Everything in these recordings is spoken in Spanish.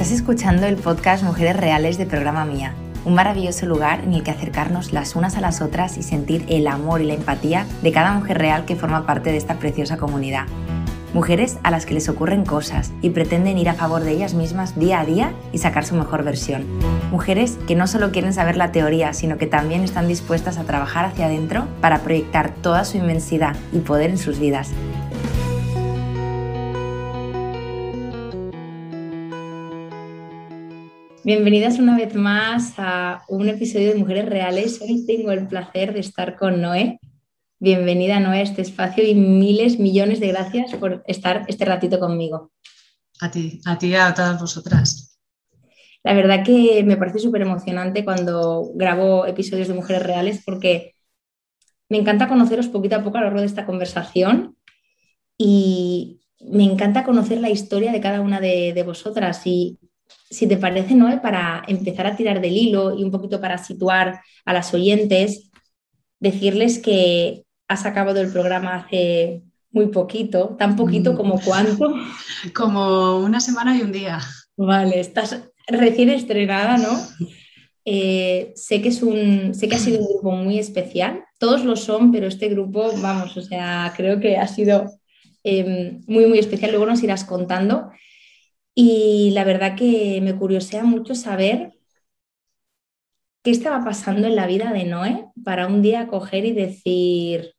Estás escuchando el podcast Mujeres Reales de Programa Mía, un maravilloso lugar en el que acercarnos las unas a las otras y sentir el amor y la empatía de cada mujer real que forma parte de esta preciosa comunidad. Mujeres a las que les ocurren cosas y pretenden ir a favor de ellas mismas día a día y sacar su mejor versión. Mujeres que no solo quieren saber la teoría, sino que también están dispuestas a trabajar hacia adentro para proyectar toda su inmensidad y poder en sus vidas. Bienvenidas una vez más a un episodio de Mujeres Reales. Hoy tengo el placer de estar con Noé. Bienvenida Noé a este espacio y miles, millones de gracias por estar este ratito conmigo. A ti, a ti y a todas vosotras. La verdad que me parece súper emocionante cuando grabo episodios de Mujeres Reales porque me encanta conoceros poquito a poco a lo largo de esta conversación y me encanta conocer la historia de cada una de, de vosotras y si te parece, Noé, para empezar a tirar del hilo y un poquito para situar a las oyentes, decirles que has acabado el programa hace muy poquito, tan poquito mm. como cuánto. Como una semana y un día. Vale, estás recién estrenada, ¿no? Eh, sé, que es un, sé que ha sido un grupo muy especial, todos lo son, pero este grupo, vamos, o sea, creo que ha sido em, muy, muy especial. Luego nos irás contando. Y la verdad que me curiosea mucho saber qué estaba pasando en la vida de Noé para un día coger y decir,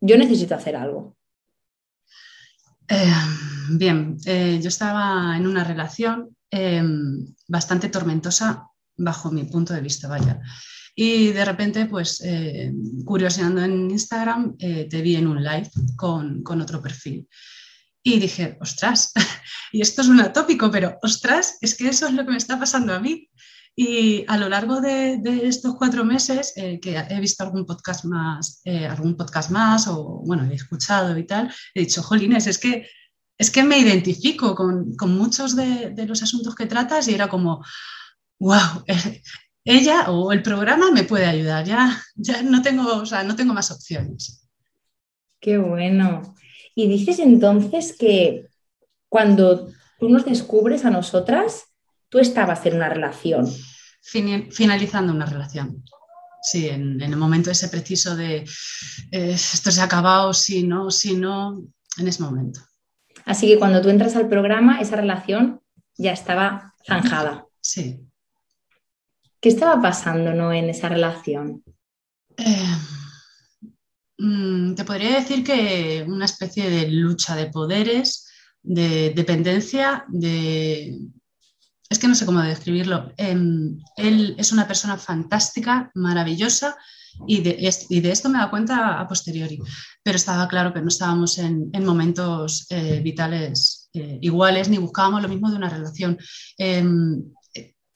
yo necesito hacer algo. Eh, bien, eh, yo estaba en una relación eh, bastante tormentosa bajo mi punto de vista, vaya. Y de repente, pues, curioseando en Instagram, te vi en un live con, con otro perfil. Y dije, ostras, y esto es un atópico, pero ostras, es que eso es lo que me está pasando a mí. Y a lo largo de, estos cuatro meses eh, que he visto algún podcast más, eh, algún podcast más, o bueno, he escuchado y tal, he dicho, jolines, es que, es que me identifico con, con muchos de, de, los asuntos que tratas y era como, wow, ella o el programa me puede ayudar, ya, ya no, tengo, o sea, no tengo más opciones. Qué bueno. Y dices entonces que cuando tú nos descubres a nosotras, tú estabas en una relación. Finalizando una relación. Sí, en, el momento ese preciso de eh, esto se ha acabado, si no, si no, en ese momento. Así que cuando tú entras al programa, esa relación ya estaba zanjada. Sí. ¿Qué estaba pasando ¿no, en esa relación? Eh, te podría decir que una especie de lucha de poderes, de dependencia, de... Es que no sé cómo describirlo. Em, él es una persona fantástica, maravillosa, y de, esto me da cuenta a posteriori, pero estaba claro que no estábamos en, momentos eh, vitales eh, iguales ni buscábamos lo mismo de una relación. Em,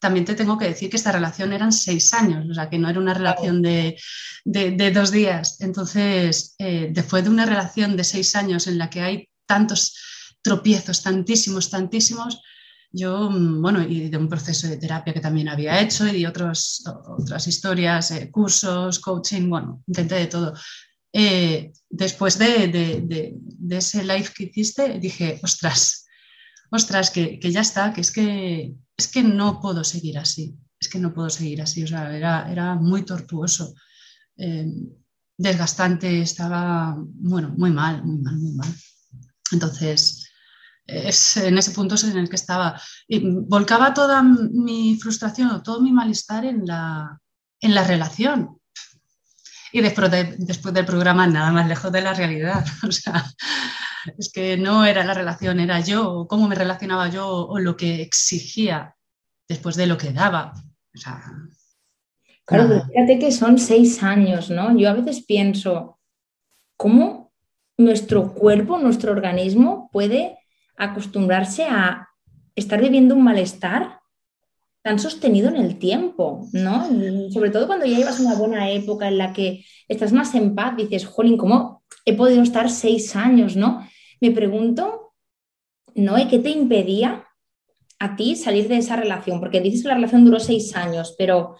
también te tengo que decir que esta relación eran seis años, o sea, que no era una relación de, dos días. Entonces, eh, después de una relación de seis años en la que hay tantos tropiezos, tantísimos, tantísimos, yo, mm, bueno, y de un proceso de terapia que también había hecho y de otros, otras historias, eh, cursos, coaching, bueno, intenté de todo. Eh, después de, de, ese live que hiciste, dije, ostras, ostras, que, que ya está, que es que es que no puedo seguir así, es que no puedo seguir así, o sea, era, muy tortuoso, eh, desgastante, estaba, bueno, muy mal, muy mal, muy mal. Entonces, es en ese punto en el que estaba. Y volcaba toda mi frustración o todo mi malestar en la, en la relación. Y después, después del programa, nada más lejos de la realidad. O sea, es que no era la relación, era yo, cómo me relacionaba yo o lo que exigía después de lo que daba. claro, fíjate que son seis años, ¿no? Yo a veces pienso, ¿cómo nuestro cuerpo, nuestro organismo puede acostumbrarse a estar viviendo un malestar tan sostenido en el tiempo, ¿no? Sobre todo cuando ya llevas una buena época en la que estás más en paz, dices, jolín, ¿cómo he podido estar seis años, ¿no? Me pregunto, ¿no? ¿Qué te impedía a ti salir de esa relación? Porque dices que la relación duró seis años, pero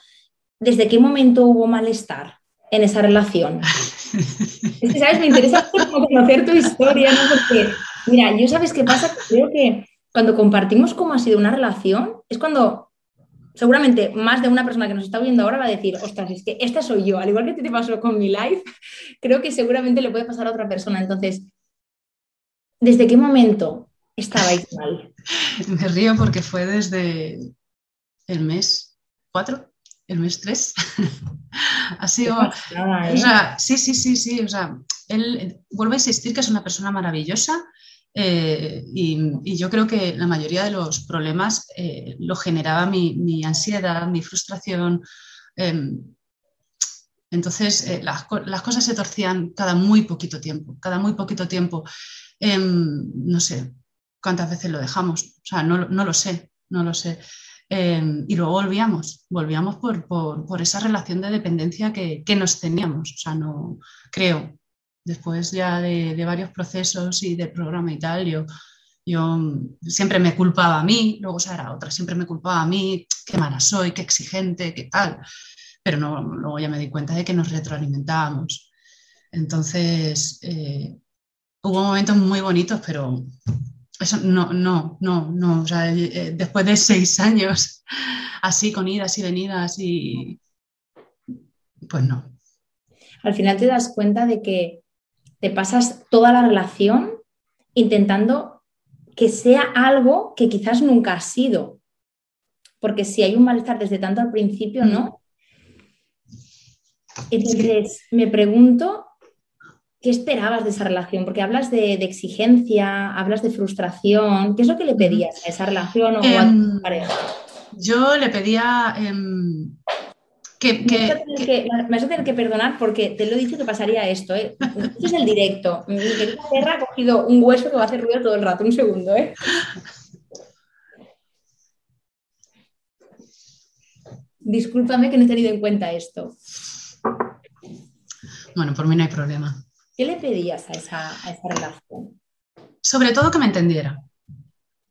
¿desde qué momento hubo malestar en esa relación? es que, ¿sabes? Me interesa conocer tu historia, ¿no? Porque, mira, yo sabes qué pasa, creo que cuando compartimos cómo ha sido una relación, es cuando seguramente más de una persona que nos está viendo ahora va a decir, ostras, es que esta soy yo, al igual que te pasó con mi life, creo que seguramente le puede pasar a otra persona. Entonces, ¿desde qué momento estabais mal? Me río porque fue desde el mes 4, el mes 3. ha sido... ¿eh? sí, sí, sí, sí. O sea, él vuelve a insistir que es una persona maravillosa, eh, y, yo creo que la mayoría de los problemas eh, lo generaba mi, ansiedad, mi frustración. Em, entonces, eh, las, cosas se torcían cada muy poquito tiempo, cada muy poquito tiempo. Em, no sé cuántas veces lo dejamos, o sea, no, lo sé, no lo sé. Em, y luego volvíamos, volvíamos por, esa relación de dependencia que, que nos teníamos, o sea, no creo, después ya de, varios procesos y del programa y tal, yo, yo siempre me culpaba a mí, luego Sara otra, siempre me culpaba a mí, qué mala soy, qué exigente, qué tal, pero no, luego ya me di cuenta de que nos retroalimentábamos. Entonces, eh, hubo momentos muy bonitos, pero eso no, no, no, no, o sea, eh, después de seis años así con idas y venidas y pues no. Al final te das cuenta de que te pasas toda la relación intentando que sea algo que quizás nunca ha sido. Porque si hay un malestar desde tanto al principio, ¿no? Entonces, me pregunto, ¿qué esperabas de esa relación? Porque hablas de, exigencia, hablas de frustración. ¿Qué es lo que le pedías a esa relación o a tu em, pareja? Yo le pedía em, me, vas a tener que perdonar porque te lo he dicho que pasaría esto. ¿eh? Este es el directo. Mi querida perra ha cogido un hueso que va a hacer ruido todo el rato. Un segundo, ¿eh? Discúlpame que no he tenido en cuenta esto. Bueno, por mí no hay problema. ¿Qué le pedías a esa, relación? Sobre todo que me entendiera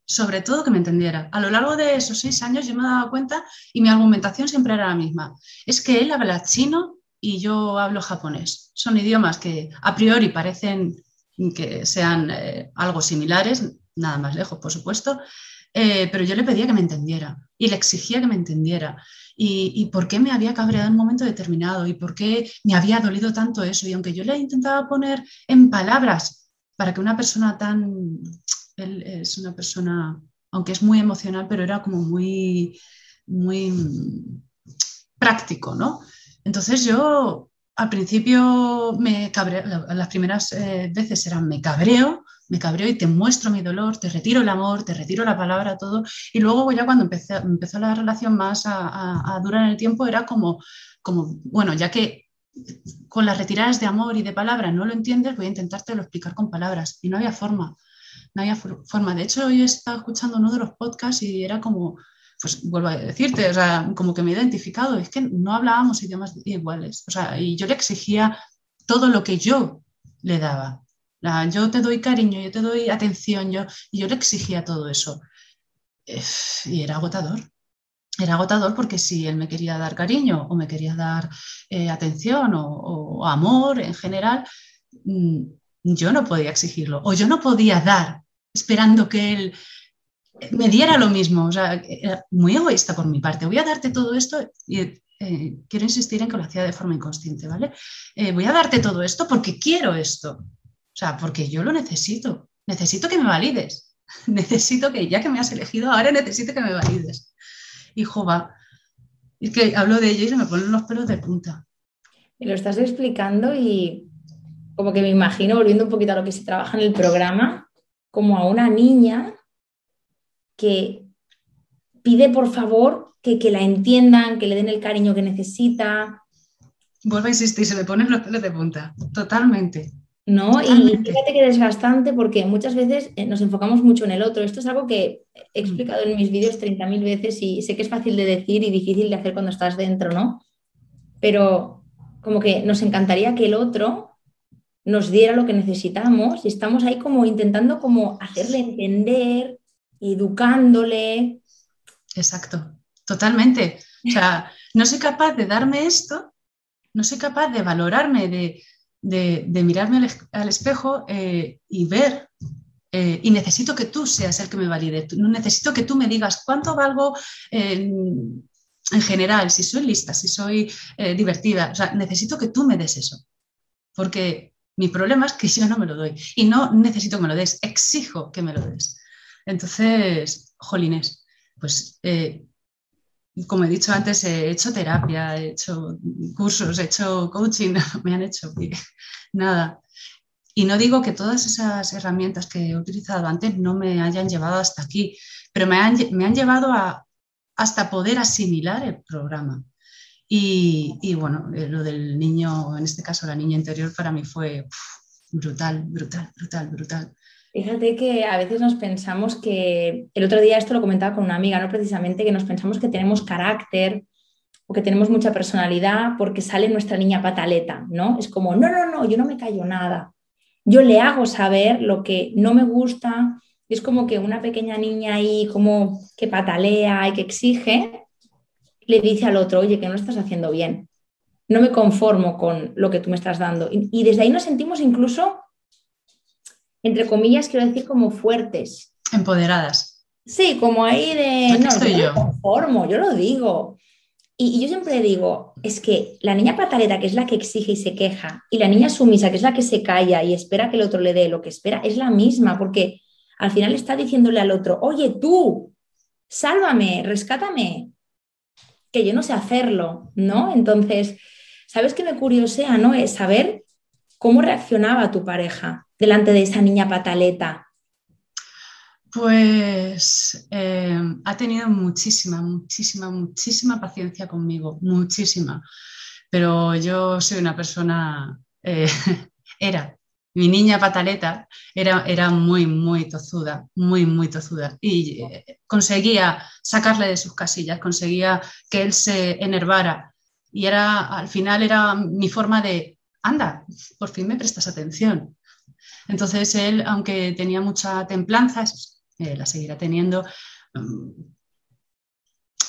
sobre todo que me entendiera. A lo largo de esos seis años yo me daba cuenta y mi argumentación siempre era la misma. Es que él habla chino y yo hablo japonés. Son idiomas que a priori parecen que sean eh, algo similares, nada más lejos, por supuesto, eh, pero yo le pedía que me entendiera y le exigía que me entendiera. Y, por qué me había cabreado en un momento determinado y por qué me había dolido tanto eso. Y aunque yo le intentaba poner en palabras para que una persona tan él es una persona, aunque es muy emocional, pero era como muy, muy práctico, ¿no? Entonces yo al principio me cabreo, las primeras eh, veces eran me cabreo, me cabreo y te muestro mi dolor, te retiro el amor, te retiro la palabra, todo. Y luego ya cuando empezó la relación más a, durar en el tiempo era como, bueno, ya que con las retiradas de amor y de palabra no lo entiendes, voy a intentarte lo explicar con palabras. Y no había forma no había forma. De hecho, yo estaba escuchando uno de los podcasts y era como, pues vuelvo a decirte, o sea, como que me he identificado, es que no hablábamos idiomas iguales, o sea, y yo le exigía todo lo que yo le daba. Yo te doy cariño, yo te doy atención, yo, y yo le exigía todo eso. Y era agotador. Era agotador porque si él me quería dar cariño o me quería dar eh, atención o, amor en general, mm, yo no podía exigirlo o yo no podía dar esperando que él me diera lo mismo. O sea, era muy egoísta por mi parte. Voy a darte todo esto y eh, quiero insistir en que lo hacía de forma inconsciente, ¿vale? Eh, voy a darte todo esto porque quiero esto. O sea, porque yo lo necesito. Necesito que me valides. Necesito que, ya que me has elegido, ahora necesito que me valides. Hijo, va. Es que hablo de ello y se me ponen los pelos de punta. Y lo estás explicando y como que me imagino, volviendo un poquito a lo que se trabaja en el programa, como a una niña que pide por favor que, la entiendan, que le den el cariño que necesita. Vuelvo a insistir, se me ponen los pelos de punta, totalmente. ¿No? Y fíjate que desgastante porque muchas veces eh, nos enfocamos mucho en el otro. Esto es algo que he explicado en mis vídeos 30.000 veces y sé que es fácil de decir y difícil de hacer cuando estás dentro, ¿no? Pero como que nos encantaría que el otro nos diera lo que necesitamos y estamos ahí como intentando como hacerle entender, educándole. Exacto, totalmente. O sea, no soy capaz de darme esto, no soy capaz de valorarme, de, mirarme al, espejo eh, y ver eh, y necesito que tú seas el que me valide. Necesito que tú me digas cuánto valgo en general, si soy lista, si soy eh, divertida. O sea, necesito que tú me des eso. Porque mi problema es que yo no me lo doy. Y no necesito que me lo des, exijo que me lo des. Entonces, jolines, pues como he dicho antes, he hecho terapia, he hecho cursos, he hecho coaching, me han hecho nada. Y no digo que todas esas herramientas que he utilizado antes no me hayan llevado hasta aquí, pero me han, me han llevado a, hasta poder asimilar el programa. Y, bueno, eh, lo del niño, en este caso la niña interior, para mí fue brutal, brutal, brutal, brutal. Fíjate que a veces nos pensamos que, el otro día esto lo comentaba con una amiga, ¿no? Precisamente que nos pensamos que tenemos carácter o que tenemos mucha personalidad porque sale nuestra niña pataleta, ¿no? Es como, no, no, no, yo no me callo nada. Yo le hago saber lo que no me gusta. Es como que una pequeña niña ahí como que patalea y que exige, le dice al otro, oye, que no estás haciendo bien. No me conformo con lo que tú me estás dando. Y desde ahí nos sentimos incluso entre comillas, quiero decir como fuertes. Empoderadas. Sí, como ahí de... no, yo, conformo, yo lo digo. Y, yo siempre digo, es que la niña pataleta, que es la que exige y se queja, y la niña sumisa, que es la que se calla y espera que el otro le dé lo que espera, es la misma, porque al final está diciéndole al otro, oye tú, sálvame, rescátame, que yo no sé hacerlo, ¿no? Entonces, ¿sabes qué me curiosea, no? Es saber cómo reaccionaba tu pareja delante de esa niña pataleta? Pues eh, ha tenido muchísima, muchísima, muchísima paciencia conmigo, muchísima. Pero yo soy una persona, eh, era, mi niña pataleta era, era muy, muy tozuda, muy, muy tozuda. Y eh, conseguía sacarle de sus casillas, conseguía que él se enervara. Y era, al final era mi forma de, anda, por fin me prestas atención, entonces él, aunque tenía mucha templanza, eh, la seguirá teniendo, mm,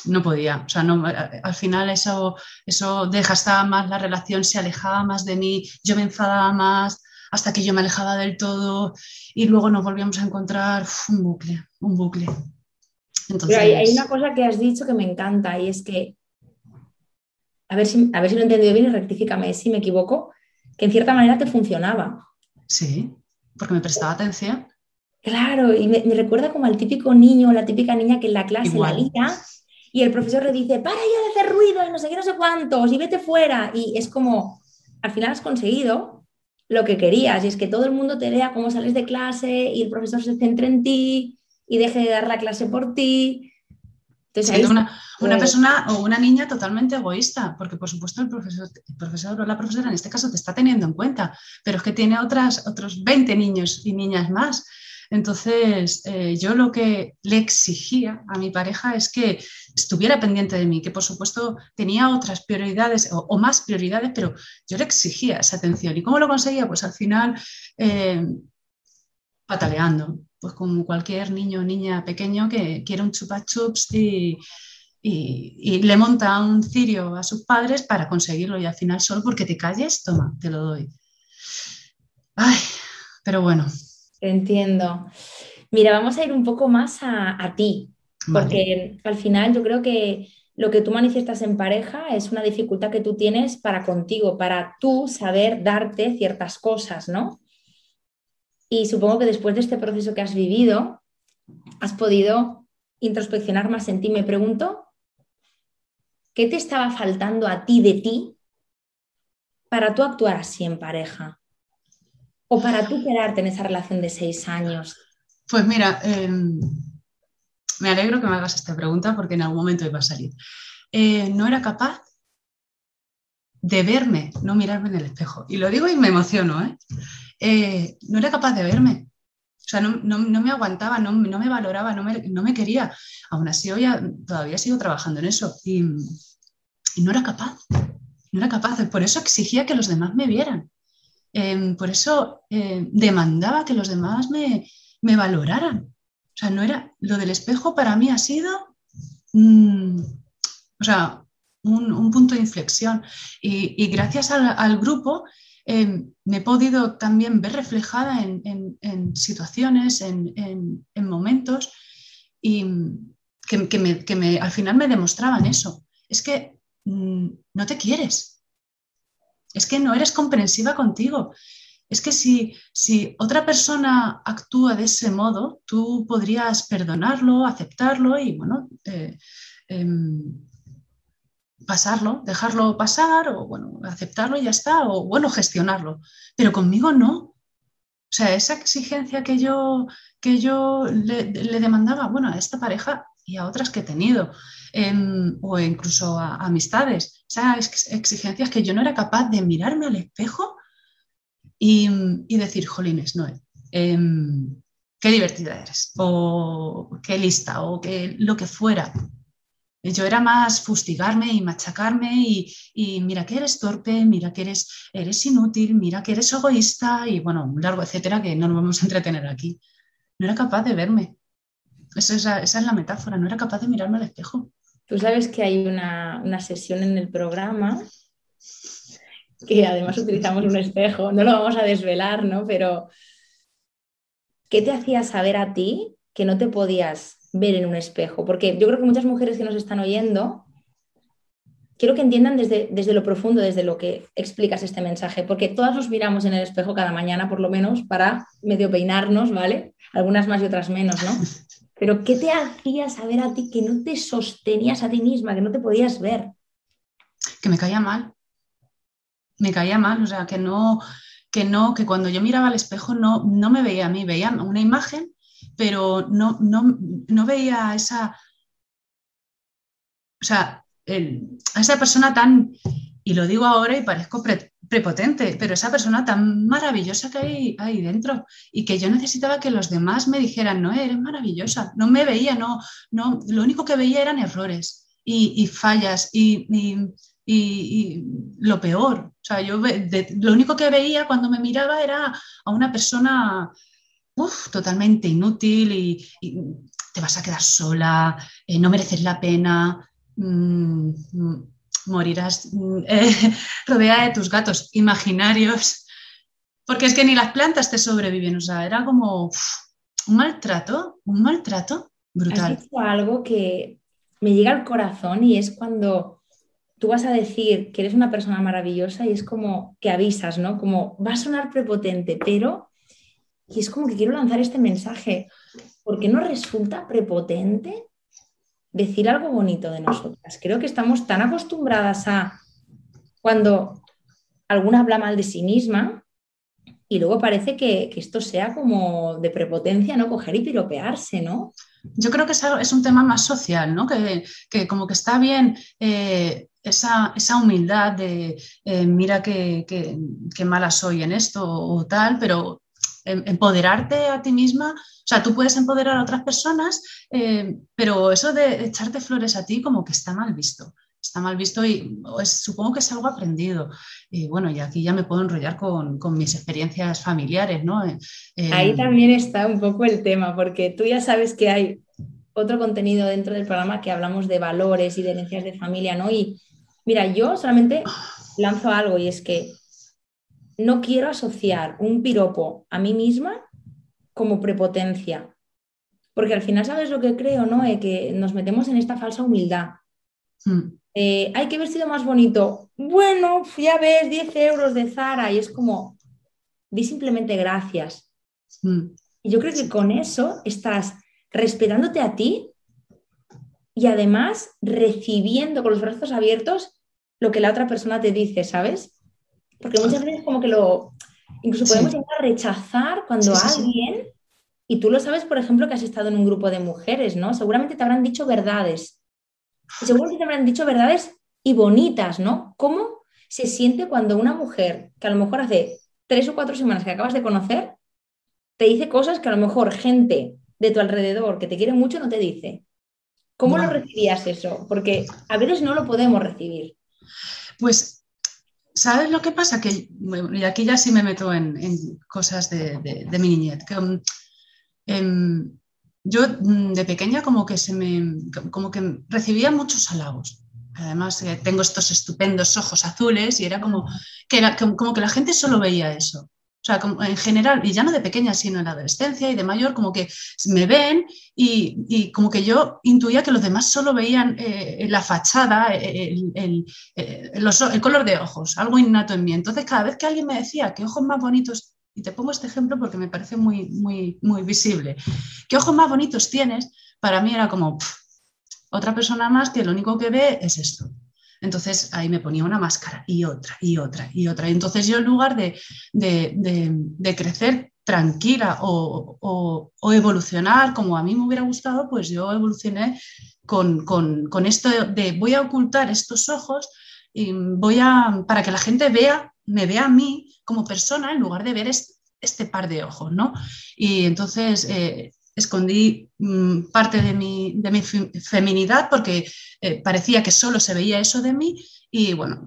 no podía. O sea, no, al final eso, eso desgastaba más la relación, se alejaba más de mí, yo me enfadaba más hasta que yo me alejaba del todo y luego nos volvíamos a encontrar un bucle, un bucle. Entonces... Pero hay, una cosa que has dicho que me encanta y es que, a ver si, a ver si lo he entendido bien y rectifícame si me equivoco, que en cierta manera te funcionaba. Sí porque me prestaba atención. Claro, y me, recuerda como al típico niño o la típica niña que en la clase la lía y el profesor le dice, para ya de hacer ruido y no sé qué, no sé cuántos, y vete fuera. Y es como, al final has conseguido lo que querías, y es que todo el mundo te vea cómo sales de clase y el profesor se centre en ti y deje de dar la clase por ti una, una, persona o una niña totalmente egoísta, porque por supuesto el profesor, el profesor o la profesora en este caso te está teniendo en cuenta, pero es que tiene otras, otros 20 niños y niñas más. Entonces, eh, yo lo que le exigía a mi pareja es que estuviera pendiente de mí, que por supuesto tenía otras prioridades o, más prioridades, pero yo le exigía esa atención. ¿Y cómo lo conseguía? Pues al final, eh, pataleando, pues como cualquier niño o niña pequeño que quiere un chupa chups y, le monta un cirio a sus padres para conseguirlo y al final solo porque te calles, toma, te lo doy. Ay, pero bueno. Entiendo. Mira, vamos a ir un poco más a, ti, porque al final yo creo que lo que tú manifiestas en pareja es una dificultad que tú tienes para contigo, para tú saber darte ciertas cosas, ¿no? Y supongo que después de este proceso que has vivido, has podido introspeccionar más en ti. Me pregunto, ¿qué te estaba faltando a ti de ti para tú actuar así en pareja? ¿O para tú quedarte en esa relación de seis años? Pues mira, em, me alegro que me hagas esta pregunta porque en algún momento iba a salir. Eh, no era capaz de verme, no mirarme en el espejo. Y lo digo y me emociono, ¿eh? Eh, no era capaz de verme. O sea, no, me aguantaba, no, me valoraba, no me, quería. Aún así, hoy todavía sigo trabajando en eso. Y, no era capaz. No era capaz. Por eso exigía que los demás me vieran. Em, por eso eh, demandaba que los demás me, valoraran. O sea, no era. Lo del espejo para mí ha sido. Mm, o sea, un, punto de inflexión. Y, gracias al, grupo me he podido también ver reflejada en, situaciones, en, momentos, y que, al final me demostraban eso. Es que mm, no te quieres, es que no eres comprensiva contigo. Es que si, si otra persona actúa de ese modo, tú podrías perdonarlo, aceptarlo y, bueno, eh, em, pasarlo, dejarlo pasar o bueno, aceptarlo y ya está, o bueno, gestionarlo. Pero conmigo no. O sea, esa exigencia que yo, que yo le, demandaba, bueno, a esta pareja y a otras que he tenido, em, o incluso a, amistades, esas exigencias que yo no era capaz de mirarme al espejo y, decir, jolines, no, em, qué divertida eres, o qué lista, o qué, lo que fuera. Yo era más fustigarme y machacarme y, mira que eres torpe, mira que eres, eres inútil, mira que eres egoísta y bueno, un largo etcétera que no nos vamos a entretener aquí. No era capaz de verme. esa, es la metáfora, no era capaz de mirarme al espejo. Tú sabes que hay una, una sesión en el programa que además utilizamos un espejo, no lo vamos a desvelar, ¿no? Pero ¿qué te hacía saber a ti que no te podías ver en un espejo, porque yo creo que muchas mujeres que nos están oyendo, quiero que entiendan desde, desde lo profundo, desde lo que explicas este mensaje, porque todas nos miramos en el espejo cada mañana, por lo menos, para medio peinarnos, ¿vale? Algunas más y otras menos, ¿no? Pero ¿qué te hacía saber a ti que no te sostenías a ti misma, que no te podías ver? Que me caía mal. Me caía mal, o sea, que no, que no, que cuando yo miraba al espejo no, no me veía a mí, veía una imagen pero no, no, veía esa, o sea, a esa persona tan, y lo digo ahora y parezco prepotente, pero esa persona tan maravillosa que hay ahí dentro y que yo necesitaba que los demás me dijeran, no, eres maravillosa, no me veía, no, no, lo único que veía eran errores y, fallas y, y, lo peor. O sea, yo lo único que veía cuando me miraba era a una persona totalmente inútil y, te vas a quedar sola, eh, no mereces la pena, mm, mm, morirás mm, eh, rodeada de tus gatos imaginarios, porque es que ni las plantas te sobreviven, o sea, era como un maltrato, un maltrato brutal. Has dicho algo que me llega al corazón y es cuando tú vas a decir que eres una persona maravillosa y es como que avisas, ¿no? Como va a sonar prepotente, pero y es como que quiero lanzar este mensaje, porque no resulta prepotente decir algo bonito de nosotras. Creo que estamos tan acostumbradas a cuando alguna habla mal de sí misma y luego parece que, esto sea como de prepotencia, ¿no? Coger y piropearse, ¿no? Yo creo que es, un tema más social, ¿no? Que, como que está bien eh, esa, humildad de eh, mira qué mala soy en esto o tal, pero empoderarte a ti misma, o sea, tú puedes empoderar a otras personas, eh, pero eso de echarte flores a ti como que está mal visto. Está mal visto y supongo que es algo aprendido. Y bueno, y aquí ya me puedo enrollar con, mis experiencias familiares, ¿no? Eh, Ahí em, también está un poco el tema, porque tú ya sabes que hay otro contenido dentro del programa que hablamos de valores y de herencias de familia, ¿no? Y mira, yo solamente lanzo algo y es que no quiero asociar un piropo a mí misma como prepotencia. Porque al final, ¿sabes lo que creo? ¿no? Eh, que nos metemos en esta falsa humildad. Hmm. Eh, Ay, qué vestido más bonito. Bueno, ya ves, 10 euros de Zara. Y es como, di simplemente gracias. Hmm. Y yo creo que con eso estás respetándote a ti y además recibiendo con los brazos abiertos lo que la otra persona te dice, ¿sabes? Porque muchas veces como que lo, incluso podemos llegar a rechazar cuando alguien, y tú lo sabes, por ejemplo, que has estado en un grupo de mujeres, ¿no? Seguramente te habrán dicho verdades. Y seguramente te habrán dicho verdades y bonitas, ¿no? ¿Cómo se siente cuando una mujer, que a lo mejor hace tres o cuatro semanas que acabas de conocer, te dice cosas que a lo mejor gente de tu alrededor que te quiere mucho no te dice? ¿Cómo lo recibías eso? Porque a veces no lo podemos recibir. Pues ¿Sabes lo que pasa? Que, y aquí ya sí me meto en, cosas de, mi niñez. Que, um, yo mm, de pequeña como que, se me, como que recibía muchos halagos. además eh, tengo estos estupendos ojos azules y era como que, era, como que la gente solo veía eso. O sea, como en general, y ya no de pequeña, sino en la adolescencia y de mayor, como que me ven y, como que yo intuía que los demás solo veían eh, la fachada, el, el, el, color de ojos, algo innato en mí. Entonces, cada vez que alguien me decía qué ojos más bonitos, y te pongo este ejemplo porque me parece muy, muy, muy visible, qué ojos más bonitos tienes, para mí era como otra persona más que lo único que ve es esto. Entonces ahí me ponía una máscara y otra y otra y otra. Y entonces yo en lugar de, crecer tranquila o, evolucionar como a mí me hubiera gustado, pues yo evolucioné con, esto de voy a ocultar estos ojos y voy a, para que la gente vea, me vea a mí como persona en lugar de ver este, par de ojos, ¿no? Y entonces eh, escondí mm, parte de mi, de mi feminidad porque eh, parecía que solo se veía eso de mí y bueno,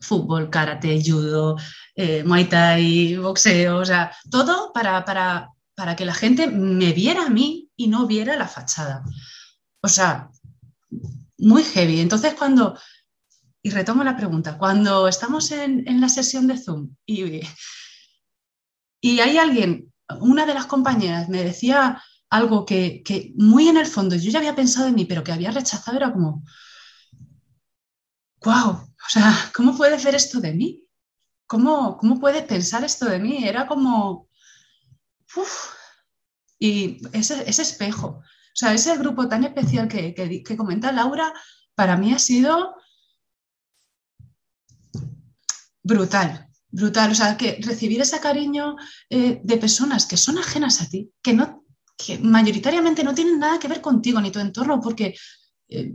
fútbol, karate, judo, eh, muay thai, boxeo, o sea, todo para, para, para que la gente me viera a mí y no viera la fachada. O sea, muy heavy. Entonces cuando, y retomo la pregunta, cuando estamos en, en la sesión de Zoom y, y hay alguien una de las compañeras me decía algo que, muy en el fondo yo ya había pensado en mí, pero que había rechazado, era como, wow, o sea, ¿cómo puedes ver esto de mí? ¿Cómo, cómo puedes pensar esto de mí? Era como, uff, y ese, espejo, o sea, ese grupo tan especial que, que comenta Laura, para mí ha sido brutal, brutal. O sea, que recibir ese cariño eh, de personas que son ajenas a ti, que, no, que mayoritariamente no tienen nada que ver contigo ni tu entorno, porque, eh,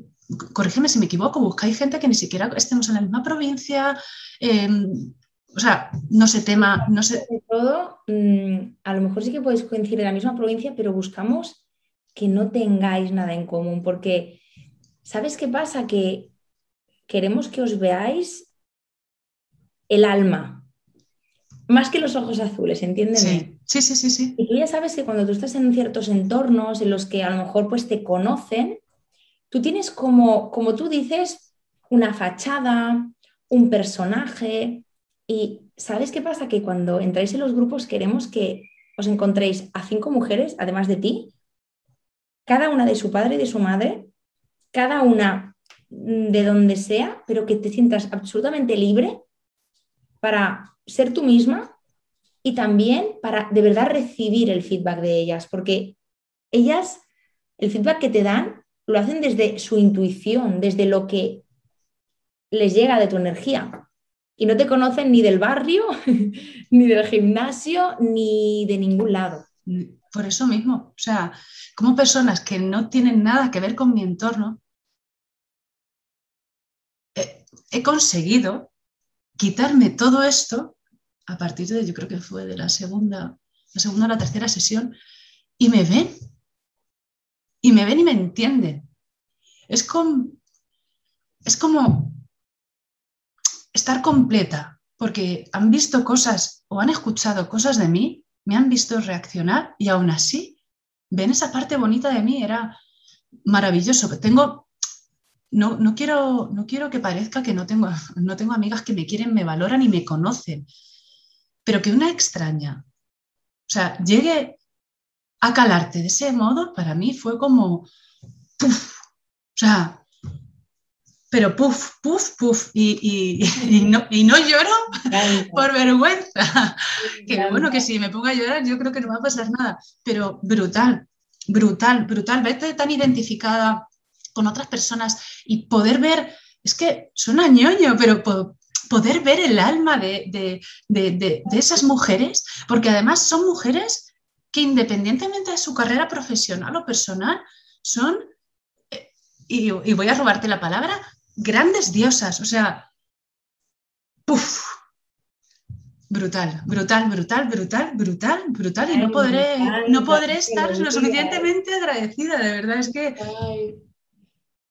corrígeme si me equivoco, buscáis gente que ni siquiera estemos en la misma provincia. Em, o sea, no sé tema, no sé. De todo, mm, a lo mejor sí que podéis coincidir en la misma provincia, pero buscamos que no tengáis nada en común, porque ¿sabes qué pasa? Que queremos que os veáis el alma, más que los ojos azules, entiéndeme. Sí, sí, sí, sí. Y tú ya sabes que cuando tú estás en ciertos entornos en los que a lo mejor pues te conocen, tú tienes como, como tú dices, una fachada, un personaje. Y ¿sabes qué pasa? Que cuando entráis en los grupos queremos que os encontréis a cinco mujeres, además de ti, cada una de su padre y de su madre, cada una de donde sea, pero que te sientas absolutamente libre para ser tú misma y también para de verdad recibir el feedback de ellas, porque ellas, el feedback que te dan, lo hacen desde su intuición, desde lo que les llega de tu energía. Y no te conocen ni del barrio, ni del gimnasio, ni de ningún lado. Por eso mismo, o sea, como personas que no tienen nada que ver con mi entorno, he conseguido quitarme todo esto a partir de, yo creo que fue de la segunda, la segunda o la tercera sesión, y me ven, y me ven y me entienden. Es como, es como estar completa, porque han visto cosas o han escuchado cosas de mí, me han visto reaccionar y aún así ven esa parte bonita de mí, era maravilloso. Tengo, no, no, quiero, no quiero que parezca que no tengo, no tengo amigas que me quieren, me valoran y me conocen pero que una extraña, o sea, llegue a calarte de ese modo, para mí fue como, puff, o sea, pero puff, puff, puff, y, no, lloro por vergüenza. Que bueno, que si me pongo a llorar yo creo que no va a pasar nada, pero brutal, brutal, brutal, verte tan identificada con otras personas y poder ver, es que suena ñoño, pero poder ver el alma de, esas mujeres, porque además son mujeres que independientemente de su carrera profesional o personal, son, eh, y, voy a robarte la palabra, grandes diosas. O sea, brutal, brutal, brutal, brutal, brutal, brutal. Y no podré, no podré estar lo suficientemente agradecida, de verdad, es que...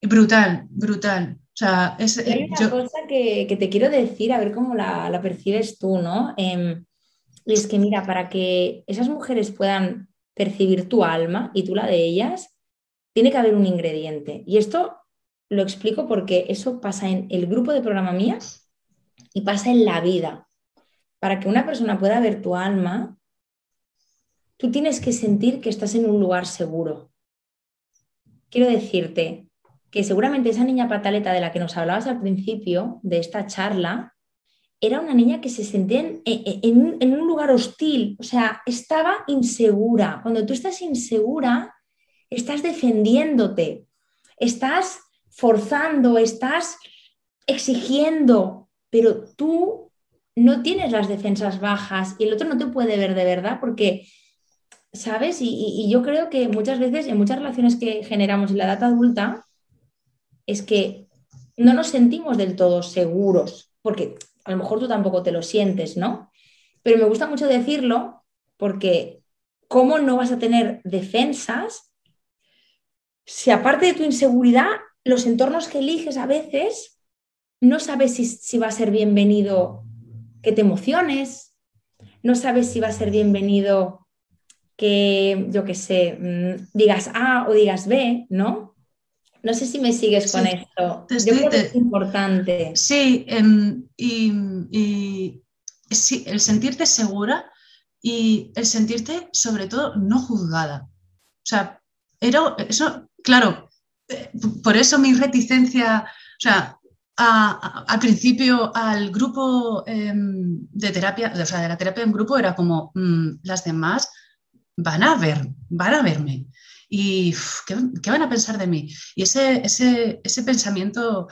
Brutal, brutal. O sea, es, Hay eh, una cosa que, te quiero decir, a ver cómo la, percibes tú, ¿no? Em, y es que, mira, para que esas mujeres puedan percibir tu alma y tú la de ellas, tiene que haber un ingrediente. Y esto lo explico porque eso pasa en el grupo de programa mía y pasa en la vida. Para que una persona pueda ver tu alma, tú tienes que sentir que estás en un lugar seguro. Quiero decirte que seguramente esa niña pataleta de la que nos hablabas al principio de esta charla era una niña que se sentía en, un lugar hostil, o sea, estaba insegura. Cuando tú estás insegura, estás defendiéndote, estás forzando, estás exigiendo, pero tú no tienes las defensas bajas y el otro no te puede ver de verdad porque, ¿sabes? Y, yo creo que muchas veces en muchas relaciones que generamos en la edad adulta es que no nos sentimos del todo seguros, porque a lo mejor tú tampoco te lo sientes, ¿no? Pero me gusta mucho decirlo porque ¿cómo no vas a tener defensas si aparte de tu inseguridad, los entornos que eliges a veces no sabes si, va a ser bienvenido que te emociones, no sabes si va a ser bienvenido que, yo qué sé, mm, digas A o digas B, ¿no? No sé si me sigues con esto. yo creo que es importante. Sí, em, y, sí, el sentirte segura y el sentirte sobre todo no juzgada. O sea, era, eso claro, eh, por eso mi reticencia, o sea, al principio al grupo em, de terapia, o sea, de la terapia en grupo era como mm, las demás van a ver, van a verme. ¿Y ¿qué, van a pensar de mí? Y ese, ese, pensamiento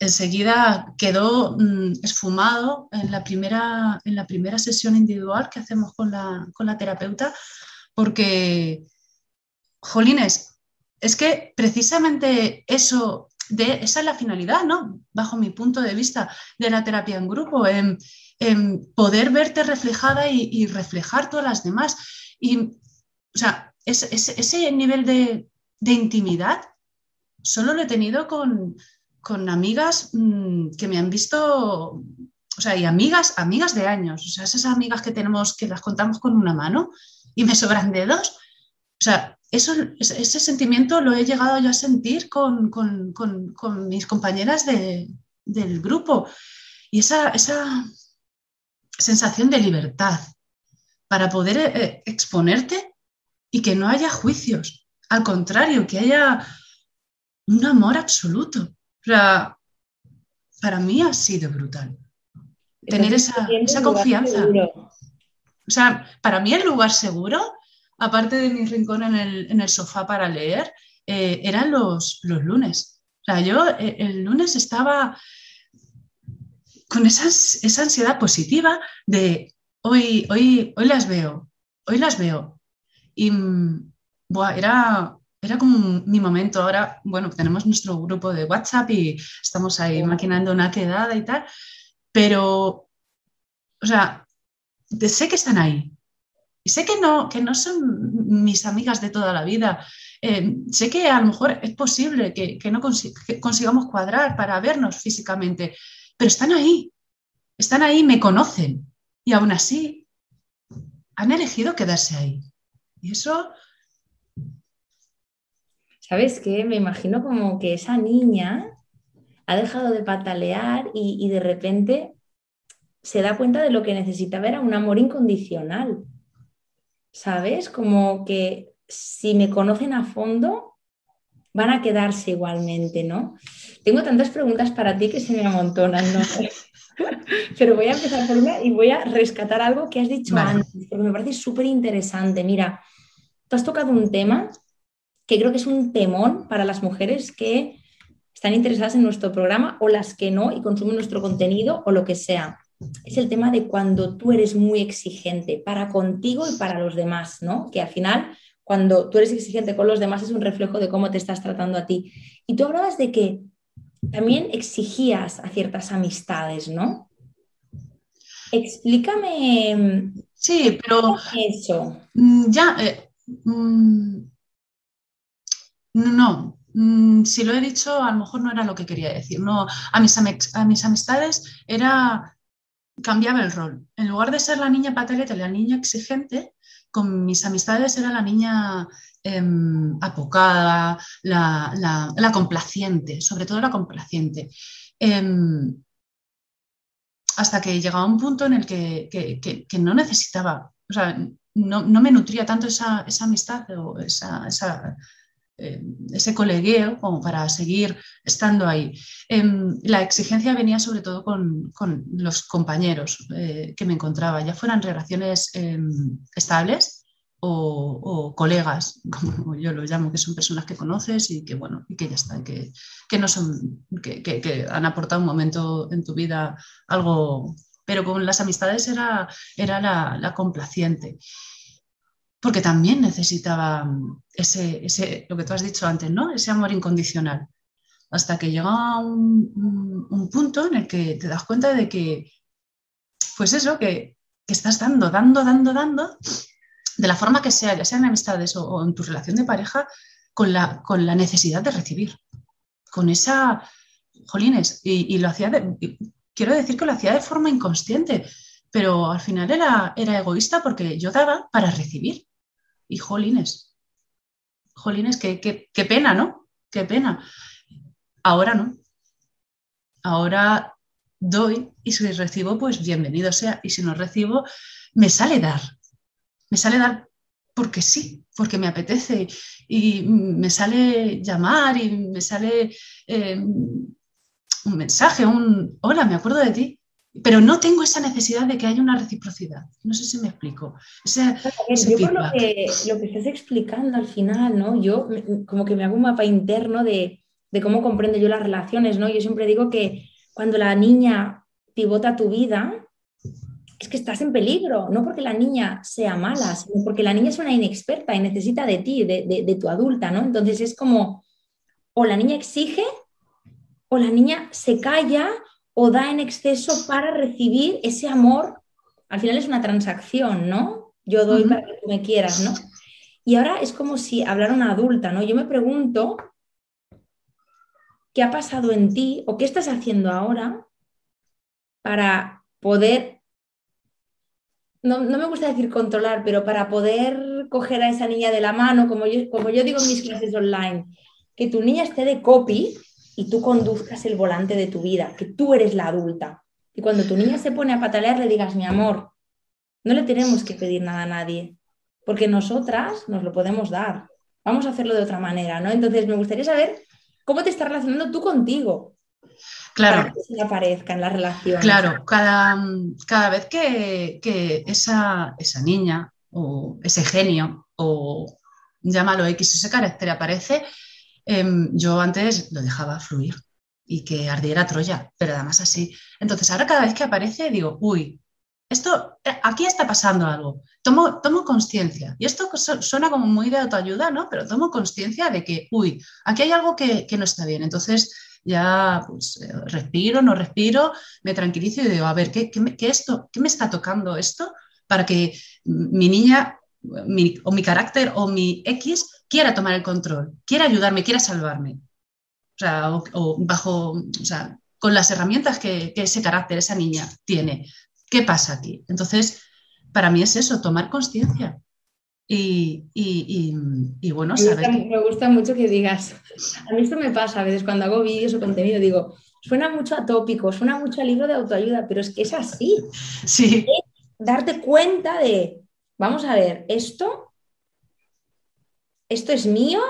enseguida quedó mm, esfumado en la, primera, en la primera sesión individual que hacemos con la, con la terapeuta, porque, jolines, es que precisamente eso, de, esa es la finalidad, ¿no? Bajo mi punto de vista de la terapia en grupo, en, poder verte reflejada y, reflejar todas las demás. Y, o sea, ese, nivel de, intimidad solo lo he tenido con, amigas mm, que me han visto, o sea, y amigas, amigas de años, o sea, esas amigas que tenemos, que las contamos con una mano y me sobran dedos. O sea, ese sentimiento lo he llegado yo a sentir con, mis compañeras del grupo. Y esa, esa, sensación de libertad para poder eh, exponerte y que no haya juicios. Al contrario, que haya un amor absoluto. para mí ha sido brutal. Tener esa, esa confianza. O sea, para mí el lugar seguro aparte de mi rincón en el, sofá para leer, eh, eran los, los, lunes. O sea, yo eh, el lunes estaba con esa ansiedad positiva de hoy, hoy, hoy las veo, hoy las veo. Y mm, era, era como mi momento. Ahora, bueno, tenemos nuestro grupo de WhatsApp y estamos ahí maquinando una quedada y tal, pero, o sea, sé que están ahí, y sé que no, que no son mis amigas de toda la vida. Eh, sé que a lo mejor es posible que, no consigamos cuadrar para vernos físicamente, pero están ahí, están ahí, me conocen. Y aún así han elegido quedarse ahí. Y eso... ¿Sabes qué? Me imagino como que esa niña ha dejado de patalear y, y de repente se da cuenta de lo que necesitaba era un amor incondicional ¿sabes? Como que si me conocen a fondo, van a quedarse igualmente, ¿no? Tengo tantas preguntas para ti que se me amontonan, ¿no? Pero voy a empezar por una y voy a rescatar algo que has dicho antes, porque me parece súper interesante. Mira, tú has tocado un tema que creo que es un temón para las mujeres que están interesadas en nuestro programa o las que no y consumen nuestro contenido o lo que sea es el tema de cuando tú eres muy exigente para contigo y para los demás, ¿no? Que al final, cuando tú eres exigente con los demás es un reflejo de cómo te estás tratando a ti. Y tú hablabas de que también exigías a ciertas amistades, ¿no? Explícame. Sí, pero. Eso. Mm, ya. Eh, mm, no, mm, si lo he dicho, a lo mejor no era lo que quería decir. No, a mis, a mis amistades era cambiaba el rol. En lugar de ser la niña pataleta la niña exigente, con mis amistades era la niña em, apocada, la, complaciente, sobre todo la complaciente. Em, hasta que llegaba un punto en el que, no necesitaba, no, me nutría tanto esa, amistad o esa, eh, ese colegueo como para seguir estando ahí. Em, la exigencia venía sobre todo con, los compañeros eh, que me encontraba, ya fueran relaciones em, estables o, colegas, como yo lo llamo, que son personas que conoces y que, bueno, y que ya están, que, no son, que, han aportado un momento en tu vida algo, pero con las amistades era, era la, la complaciente porque también necesitaba mm, ese, ese, lo que tú has dicho antes, ¿no? Ese amor incondicional. Hasta que llega un, un, punto en el que te das cuenta de que, pues eso, que, que, estás dando, dando, dando, dando, de la forma que sea, ya sea en amistades o, en tu relación de pareja, con la, con la, necesidad de recibir, con esa, jolines, y, y lo hacía, de, quiero decir que lo hacía de forma inconsciente, pero al final era, era egoísta porque yo daba para recibir. Y jolines, jolines, qué, qué, pena, ¿no? Qué pena. Ahora no. Ahora doy y si recibo, pues bienvenido sea. Y si no recibo, me sale dar. Me sale dar porque sí, porque me apetece y me sale llamar y me sale eh, un mensaje, un hola, me acuerdo de ti pero no tengo esa necesidad de que haya una reciprocidad. No sé si me explico. yo lo que, lo que estás explicando al final, ¿no? Yo como que me hago un mapa interno de, de, cómo comprendo yo las relaciones, ¿no? Yo siempre digo que cuando la niña pivota tu vida, es que estás en peligro, no porque la niña sea mala, sino porque la niña es una inexperta y necesita de ti, de, de, de tu adulta, ¿no? Entonces es como, o la niña exige, o la niña se calla o da en exceso para recibir ese amor. Al final es una transacción, ¿no? Yo doy para que tú me quieras, ¿no? Y ahora es como si hablara una adulta, ¿no? Yo me pregunto, ¿qué ha pasado en ti o qué estás haciendo ahora para poder, no, me gusta decir controlar, pero para poder coger a esa niña de la mano, como yo, como yo digo en mis clases online, que tu niña esté de copy y tú conduzcas el volante de tu vida, que tú eres la adulta. Y cuando tu niña se pone a patalear, le digas, mi amor, no le tenemos que pedir nada a nadie, porque nosotras nos lo podemos dar. Vamos a hacerlo de otra manera, ¿no? Entonces, me gustaría saber cómo te estás relacionando tú contigo. Claro. Para que se aparezca en la relación. Claro, cada, cada vez que, que esa, esa niña o ese genio o llámalo X, ese carácter aparece, Em, yo antes lo dejaba fluir y que ardiera Troya, pero además así. Entonces, ahora cada vez que aparece digo, uy, esto, eh, aquí está pasando algo. Tomo, tomo conciencia. Y esto suena como muy de autoayuda, ¿no? Pero tomo conciencia de que, uy, aquí hay algo que, no está bien. Entonces, ya pues, eh, respiro, no respiro, me tranquilizo y digo, a ver, ¿qué, esto, ¿qué me está tocando esto para que mi niña o mi carácter o mi X quiera tomar el control, quiera ayudarme, quiera salvarme. O sea, o, bajo, o sea, con las herramientas que, ese carácter, esa niña tiene. ¿Qué pasa aquí? Entonces, para mí es eso, tomar conciencia. Y, bueno, me me gusta mucho que digas, a mí esto me pasa a veces cuando hago vídeos o contenido, digo, suena mucho atópico, suena mucho a libro de autoayuda, pero es que es así. Sí. darte cuenta de, vamos a ver, esto ¿esto es mío?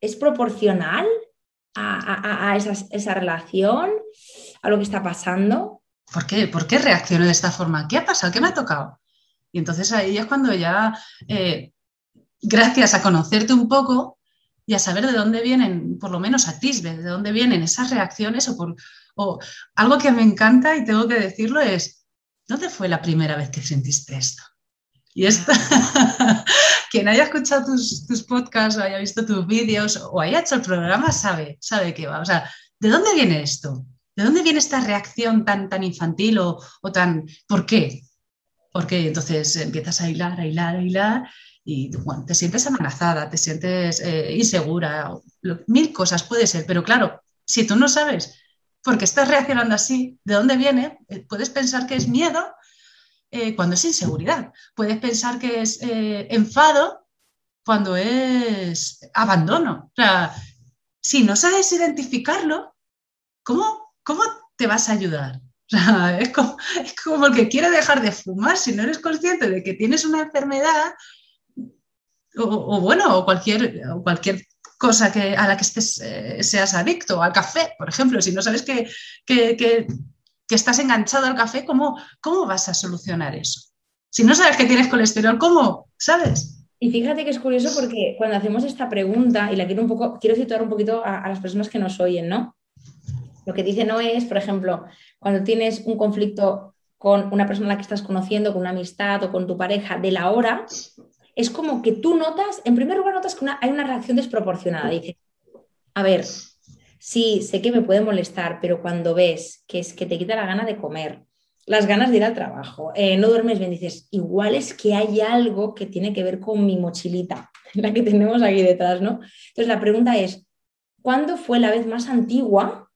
¿Es proporcional a, esa, relación, a lo que está pasando? ¿Por qué? ¿Por qué reacciono de esta forma? ¿Qué ha pasado? ¿Qué me ha tocado? Y entonces ahí es cuando ya, eh, gracias a conocerte un poco y a saber de dónde vienen, por lo menos a tisbe, de dónde vienen esas reacciones o, por, o algo que me encanta y tengo que decirlo es, ¿dónde fue la primera vez que sentiste esto? Y esta, quien haya escuchado tus, podcasts o haya visto tus vídeos o haya hecho el programa sabe, sabe qué va. O sea, ¿de dónde viene esto? ¿De dónde viene esta reacción tan, tan infantil o, tan... ¿Por qué? Porque entonces empiezas a hilar, a hilar, a hilar y te sientes amenazada, te sientes eh, insegura, mil cosas puede ser, pero claro, si tú no sabes por qué estás reaccionando así, de dónde viene, eh, puedes pensar que es miedo eh, cuando es inseguridad. Puedes pensar que es eh, enfado cuando es abandono. O sea, si no sabes identificarlo, ¿cómo, cómo te vas a ayudar? es, como, el que quiere dejar de fumar. Si no eres consciente de que tienes una enfermedad, o, bueno, o cualquier, cualquier cosa que, a la que estés, eh, seas adicto, al café, por ejemplo, si no sabes que, que, estás enganchado al café, ¿cómo, ¿cómo vas a solucionar eso? Si no sabes que tienes colesterol, ¿cómo? ¿Sabes? Y fíjate que es curioso porque cuando hacemos esta pregunta, y la quiero un poco, quiero situar un poquito a, las personas que nos oyen, ¿no? Lo que dice no es, por ejemplo, cuando tienes un conflicto con una persona que estás conociendo, con una amistad o con tu pareja de la hora, es como que tú notas, en primer lugar notas que hay una reacción desproporcionada. Dices, a ver, sí, sé que me puede molestar, pero cuando ves que es que te quita la gana de comer, las ganas de ir al trabajo, eh, no duermes bien, dices, igual es que hay algo que tiene que ver con mi mochilita, la que tenemos aquí detrás, ¿no? Entonces la pregunta es, ¿cuándo fue la vez más antigua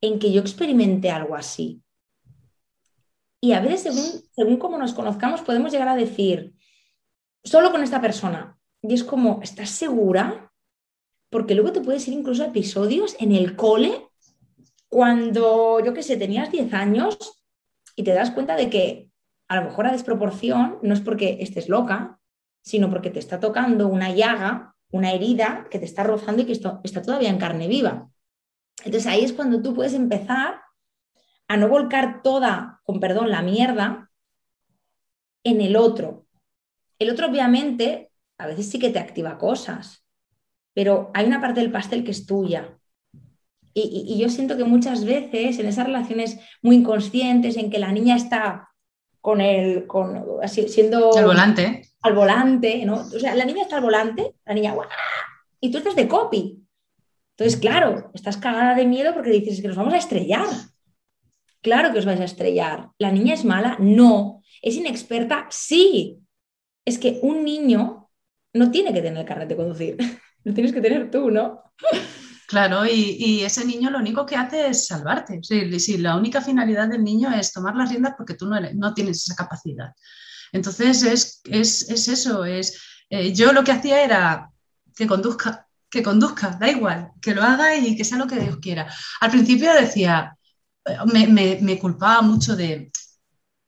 en que yo experimenté algo así? Y a veces, según, según nos conozcamos, podemos llegar a decir, solo con esta persona. Y es como, ¿estás segura? Porque luego te puedes ir incluso a episodios en el cole cuando, yo qué sé, tenías 10 años y te das cuenta de que a lo mejor la desproporción no es porque estés loca, sino porque te está tocando una llaga, una herida que te está rozando y que está todavía en carne viva. Entonces ahí es cuando tú puedes empezar a no volcar toda, con perdón, la mierda en el otro, el otro, obviamente, a veces sí que te activa cosas, pero hay una parte del pastel que es tuya. Y, yo siento que muchas veces en esas relaciones muy inconscientes, en que la niña está con el, con, así, siendo... Al volante. Al volante, ¿no? O sea, la niña está al volante, la niña, y tú estás de copy. Entonces, claro, estás cagada de miedo porque dices que nos vamos a estrellar. Claro que os vais a estrellar. ¿La niña es mala? No. ¿Es inexperta? Sí es que un niño no tiene que tener carnet de conducir, lo tienes que tener tú, ¿no? Claro, y, ese niño lo único que hace es salvarte. Sí, la única finalidad del niño es tomar las riendas porque tú no, tienes esa capacidad. Entonces es, eso, es eh, yo lo que hacía era que conduzca, que conduzca, da igual, que lo haga y que sea lo que Dios quiera. Al principio decía, me, me culpaba mucho de,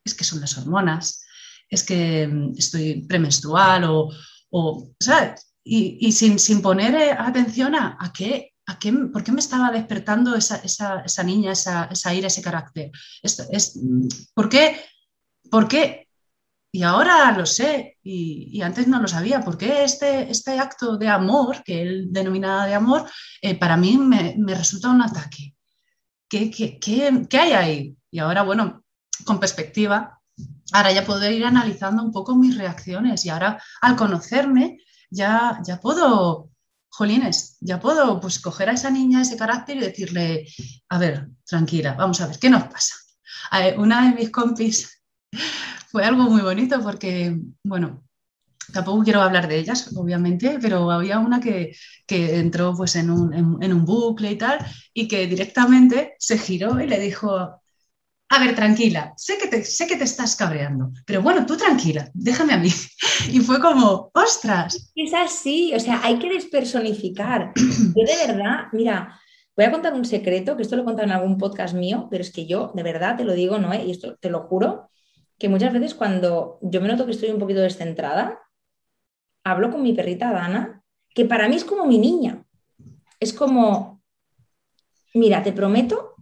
es que son las hormonas, es que mm, estoy premenstrual o, o ¿sabes? Y, sin, poner eh, atención a, qué, a qué, por qué me estaba despertando esa, niña, esa, esa, ira, ese carácter. es, mm, ¿por, qué, ¿Por qué? Y ahora lo sé, y, antes no lo sabía, ¿por qué este, este acto de amor, que él denominaba de amor, eh, para mí me, resulta un ataque? ¿Qué, qué, qué hay ahí? Y ahora, bueno, con perspectiva, ahora ya puedo ir analizando un poco mis reacciones y ahora al conocerme ya, ya puedo, jolines, ya puedo pues coger a esa niña ese carácter y decirle, a ver, tranquila, vamos a ver, ¿qué nos pasa? Una de mis compis fue algo muy bonito porque, bueno, tampoco quiero hablar de ellas, obviamente, pero había una que, entró pues en un, en un, bucle y tal, y que directamente se giró y le dijo, a ver, tranquila, sé que, te, sé que te estás cabreando, pero bueno, tú tranquila, déjame a mí. Y fue como, ostras. Es así, o sea, hay que despersonificar. Yo de verdad, mira, voy a contar un secreto, que esto lo he contado en algún podcast mío, pero es que yo de verdad te lo digo, ¿no? Y esto te lo juro, que muchas veces cuando yo me noto que estoy un poquito descentrada, hablo con mi perrita Dana, que para mí es como mi niña. Es como, mira, te prometo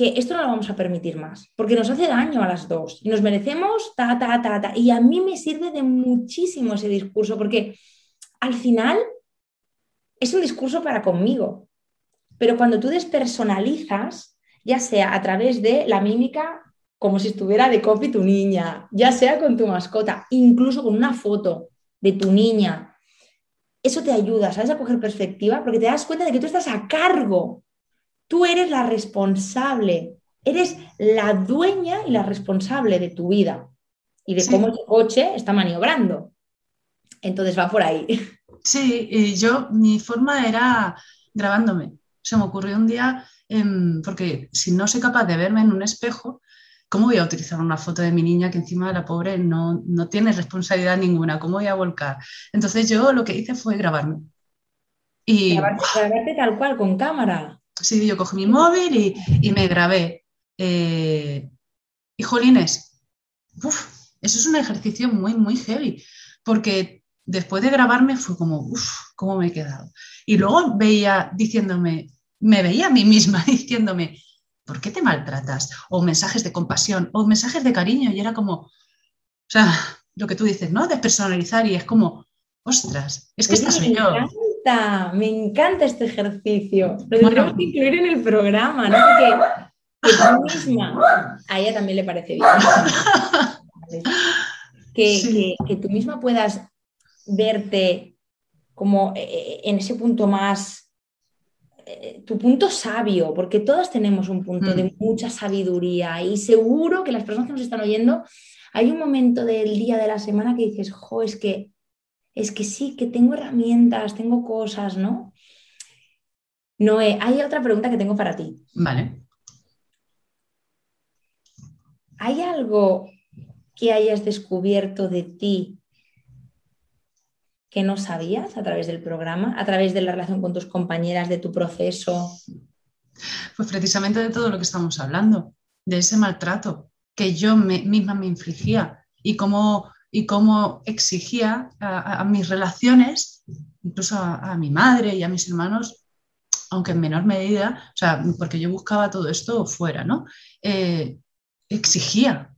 que esto no lo vamos a permitir más, porque nos hace daño a las dos y nos merecemos ta, ta, ta, ta. Y a mí me sirve de muchísimo ese discurso, porque al final es un discurso para conmigo, pero cuando tú despersonalizas, ya sea a través de la mímica, como si estuviera de copy tu niña, ya sea con tu mascota, incluso con una foto de tu niña, eso te ayuda, ¿sabes? A coger perspectiva, porque te das cuenta de que tú estás a cargo Tú eres la responsable, eres la dueña y la responsable de tu vida y de cómo tu coche está maniobrando. Entonces va por ahí. Sí, y yo, mi forma era grabándome. Se me ocurrió un día, porque si no soy capaz de verme en un espejo, ¿cómo voy a utilizar una foto de mi niña que encima de la pobre no, no tiene responsabilidad ninguna? ¿Cómo voy a volcar? Entonces yo lo que hice fue grabarme. Y, grabarte, tal cual, con cámara. Sí, yo cogí mi móvil y, me grabé. Eh, y jolines, eso es un ejercicio muy, muy heavy, porque después de grabarme fue como, uff, ¿cómo me he quedado? Y luego veía diciéndome, me veía a mí misma diciéndome, ¿por qué te maltratas? O mensajes de compasión, o mensajes de cariño, y era como, o sea, lo que tú dices, ¿no? Despersonalizar y es como, ostras, es que estás soy yo. Me encanta, me encanta este ejercicio. Lo tendremos que incluir en el programa, ¿no? Porque tú misma, a ella también le parece bien. que, que tú misma puedas verte como eh, eh, en ese punto más eh, tu punto sabio, porque todos tenemos un punto de mm. mucha sabiduría y seguro que las personas que nos están oyendo, hay un momento del día de la semana que dices, jo, es que, es que sí, que tengo herramientas, tengo cosas, ¿no? Noé, hay otra pregunta que tengo para ti. Vale. ¿Hay algo que hayas descubierto de ti que no sabías a través del programa, a través de la relación con tus compañeras, de tu proceso? Pues precisamente de todo lo que estamos hablando, de ese maltrato que yo misma me infligía y cómo, y cómo exigía a, mis relaciones, incluso a, mi madre y a mis hermanos, aunque en menor medida, o sea, porque yo buscaba todo esto fuera, ¿no? Eh, exigía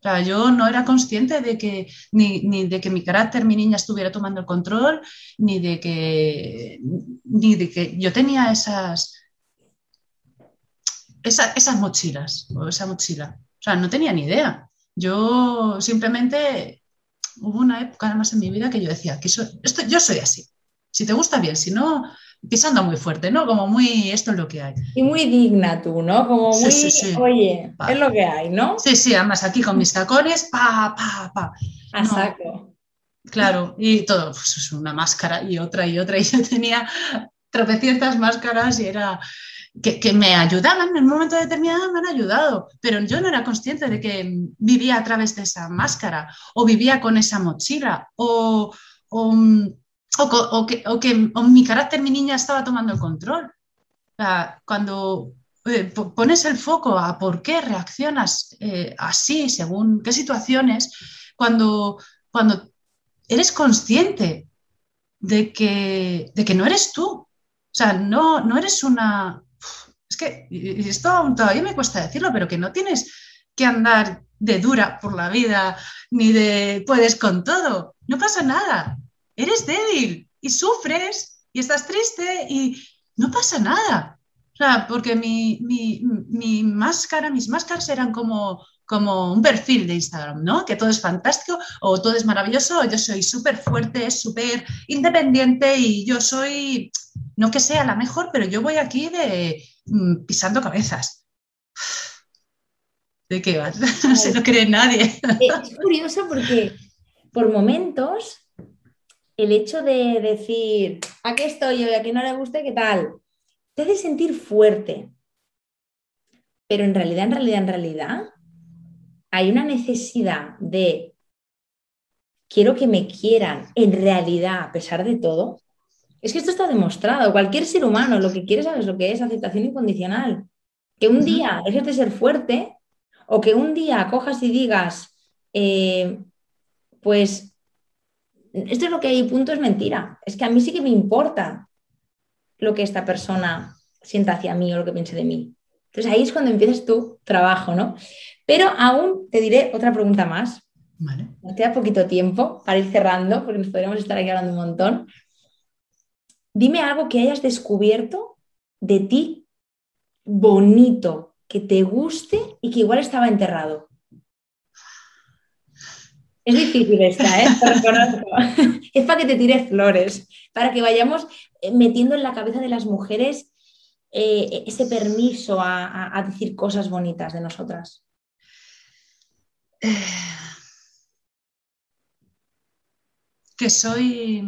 o sea, yo no era consciente de que ni, de que mi carácter, mi niña estuviera tomando el control, ni de que, ni de que yo tenía esas, esas mochilas o esa mochila. O sea, no tenía ni idea. Yo simplemente hubo una época además en mi vida que yo decía que esto, yo soy así. Si te gusta bien, si no, pisando muy fuerte, ¿no? Como muy, esto es lo que hay. Y muy digna tú, ¿no? Como muy, oye, es lo que hay, ¿no? Sí, sí, además aquí con mis tacones, pa, pa, pa. A saco. Claro, y todo, pues es una máscara y otra y otra, y yo tenía tropecientas máscaras y era... Que, que, me ayudaban en un momento determinado, me han ayudado, pero yo no era consciente de que vivía a través de esa máscara o vivía con esa mochila o, o o, que, mi carácter, mi niña estaba tomando el control. cuando eh, pones el foco a por qué reaccionas eh, así, según qué situaciones, cuando, cuando eres consciente de que, de que no eres tú. O sea, no, no eres una... Que esto todavía me cuesta decirlo, pero que no tienes que andar de dura por la vida, ni de puedes con todo. No pasa nada eres débil y sufres y estás triste y no pasa nada. O sea, porque mi, máscara, mis máscaras eran como, como un perfil de Instagram, ¿no? Que todo es fantástico o todo es maravilloso, yo soy súper fuerte, súper independiente y yo soy, no que sea la mejor, pero yo voy aquí de pisando cabezas. ¿De qué vas? No se lo cree nadie. Es curioso porque por momentos el hecho de decir, aquí estoy yo y aquí no le guste, ¿qué tal? Te hace sentir fuerte. Pero en realidad, en realidad, en realidad, hay una necesidad de, quiero que me quieran, en realidad, a pesar de todo. Es que esto está demostrado. Cualquier ser humano lo que quiere saber es lo que es aceptación incondicional. Que un día dejes de ser fuerte o que un día cojas y digas, eh, pues esto es lo que hay punto es mentira. Es que a mí sí que me importa lo que esta persona sienta hacia mí o lo que piense de mí. Entonces ahí es cuando empiezas tu trabajo, ¿no? Pero aún te diré otra pregunta más. Vale. Nos queda poquito tiempo para ir cerrando, porque nos podríamos estar aquí hablando un montón. Dime algo que hayas descubierto de ti bonito, que te guste y que igual estaba enterrado. Es difícil esta, ¿eh? es para que te tires flores, para que vayamos eh, metiendo en la cabeza de las mujeres eh, ese permiso a, decir cosas bonitas de nosotras. Que soy.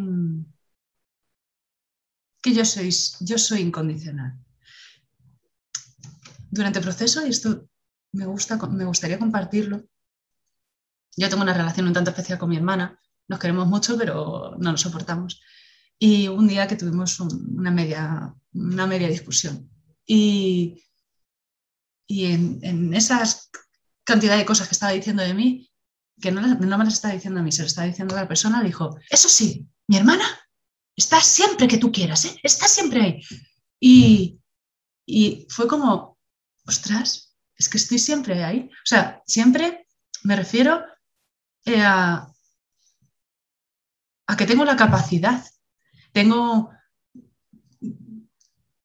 Que yo soy, yo soy incondicional. Durante el proceso, y esto me, gusta, me gustaría compartirlo. Yo tengo una relación un tanto especial con mi hermana, nos queremos mucho, pero no nos soportamos. Y un día que tuvimos una, media, una media discusión. Y, y en, en esas cantidad de cosas que estaba diciendo de mí, que no, no, me las estaba diciendo a mí, se lo estaba diciendo a la persona, dijo, eso sí, mi hermana está siempre que tú quieras, ¿eh? está siempre ahí. Y, y fue como, ostras, es que estoy siempre ahí. O sea, siempre me refiero eh, a, a que tengo la capacidad, tengo,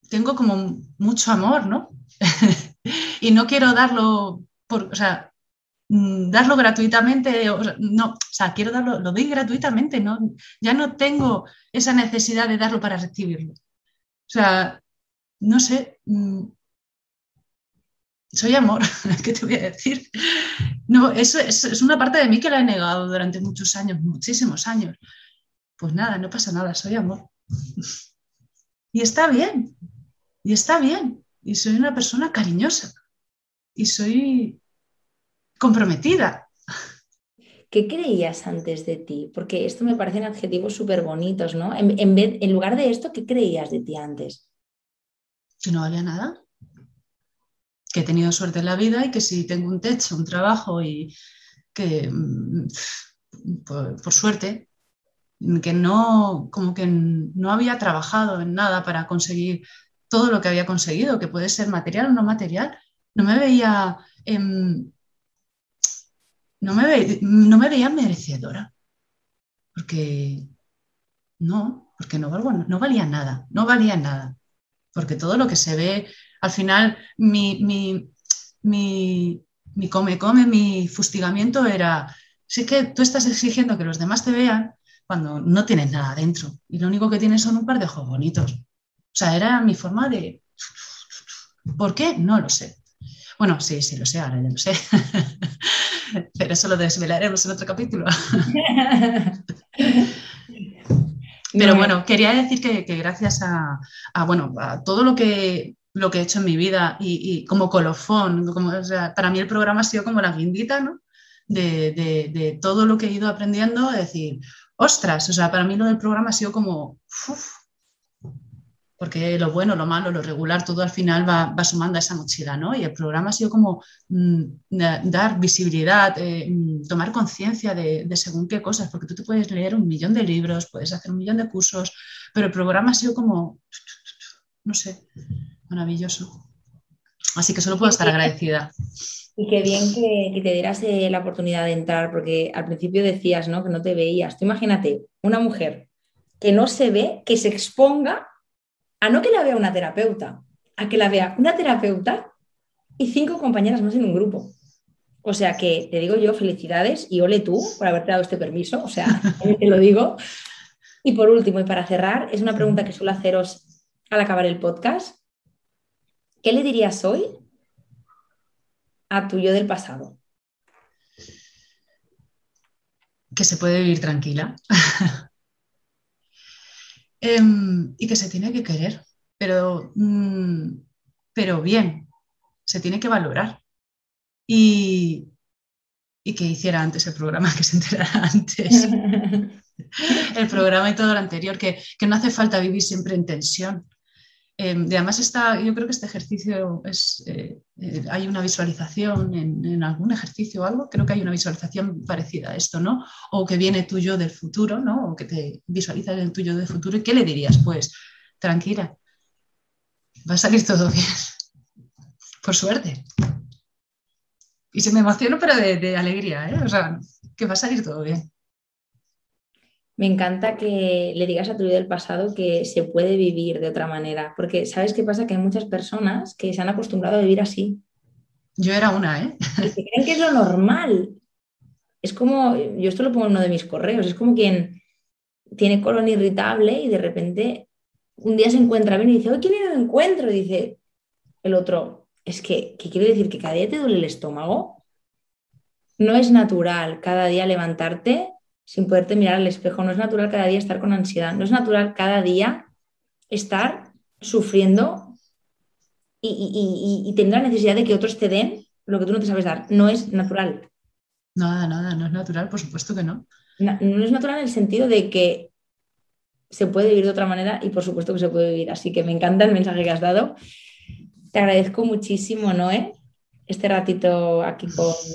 tengo como mucho amor, ¿no? y no quiero darlo o sea, darlo gratuitamente, no, o sea, quiero darlo, lo doy gratuitamente, ¿no? ya no tengo esa necesidad de darlo para recibirlo. O sea, no sé, mm, soy amor, ¿qué te voy a decir? No, eso es, es, una parte de mí que la he negado durante muchos años, muchísimos años. Pues nada, no pasa nada, soy amor. Y está bien, y está bien, y soy una persona cariñosa y soy comprometida. ¿Qué creías antes de ti? Porque esto me parecen adjetivos súper bonitos, ¿no? En, vez, en lugar de esto, ¿qué creías de ti antes? Que no valía nada. Que he tenido suerte en la vida y que si tengo un techo, un trabajo y que, mm, por, por suerte, que no, como que no había trabajado en nada para conseguir todo lo que había conseguido, que puede ser material o no material, no me veía, no, me veía merecedora, porque no, porque no, no valía nada, no valía nada, porque todo lo que se ve, al final mi, mi, mi, mi come, come, mi fustigamiento era, sí que tú estás exigiendo que los demás te vean cuando no tienes nada dentro y lo único que tienes son un par de ojos bonitos. O sea, era mi forma de... ¿Por qué? No lo sé. Bueno, sí, sí, lo sé, ahora ya lo sé. Pero eso lo desvelaremos en otro capítulo. Pero bueno, quería decir que, gracias a, bueno, a todo lo que, lo que he hecho en mi vida y, como colofón, como, para mí el programa ha sido como la guindita, ¿no? De, de, todo lo que he ido aprendiendo, decir, ostras, o sea, para mí lo del programa ha sido como, porque lo bueno, lo malo, lo regular, todo al final va, sumando a esa mochila, ¿no? Y el programa ha sido como mm, dar visibilidad, eh, mm, tomar conciencia de, según qué cosas, porque tú te puedes leer un millón de libros, puedes hacer un millón de cursos, pero el programa ha sido como, no sé, maravilloso. Así que solo puedo estar agradecida. Y qué bien que, te dieras eh, la oportunidad de entrar, porque al principio decías, ¿no? Que no te veías. Tú imagínate, una mujer que no se ve, que se exponga a no que la vea una terapeuta, a que la vea una terapeuta y cinco compañeras más en un grupo. O sea que te digo yo, felicidades y ole tú por haberte dado este permiso, o sea, te lo digo. Y por último, y para cerrar, es una pregunta que suelo haceros al acabar el podcast. ¿Qué le dirías hoy a tu yo del pasado? Que se puede vivir tranquila. Em, y que se tiene que querer, pero, mm, pero bien, se tiene que valorar. Y, y que hiciera antes el programa, que se enterara antes. el programa y todo lo anterior, que, que no hace falta vivir siempre en tensión, Em, además, está, yo creo que este ejercicio es, eh, eh, hay una visualización en, algún ejercicio o algo, creo que hay una visualización parecida a esto, ¿no? O que viene tuyo del futuro, ¿no? O que te visualiza el tuyo del futuro. ¿Y qué le dirías? Pues, tranquila, va a salir todo bien, por suerte. Y se me emociono, pero de, de alegría, ¿eh? O sea, que va a salir todo bien. Me encanta que le digas a tu vida del pasado que se puede vivir de otra manera, porque ¿sabes qué pasa? Que hay muchas personas que se han acostumbrado a vivir así. Yo era una, ¿eh? Y creen que es lo normal. Es como, yo esto lo pongo en uno de mis correos, es como quien tiene colon irritable y de repente un día se encuentra bien y dice, hoy qué bien me encuentro, y dice el otro, es que, ¿qué quiere decir? ¿Que cada día te duele el estómago? No es natural cada día levantarte sin poderte mirar al espejo. No es natural cada día estar con ansiedad. No es natural cada día estar sufriendo y, tener la necesidad de que otros te den lo que tú no te sabes dar. No es natural. Nada, nada, no es natural, por supuesto que no. No, no es natural en el sentido de que se puede vivir de otra manera y por supuesto que se puede vivir. Así que me encanta el mensaje que has dado. Te agradezco muchísimo, Noé, este ratito aquí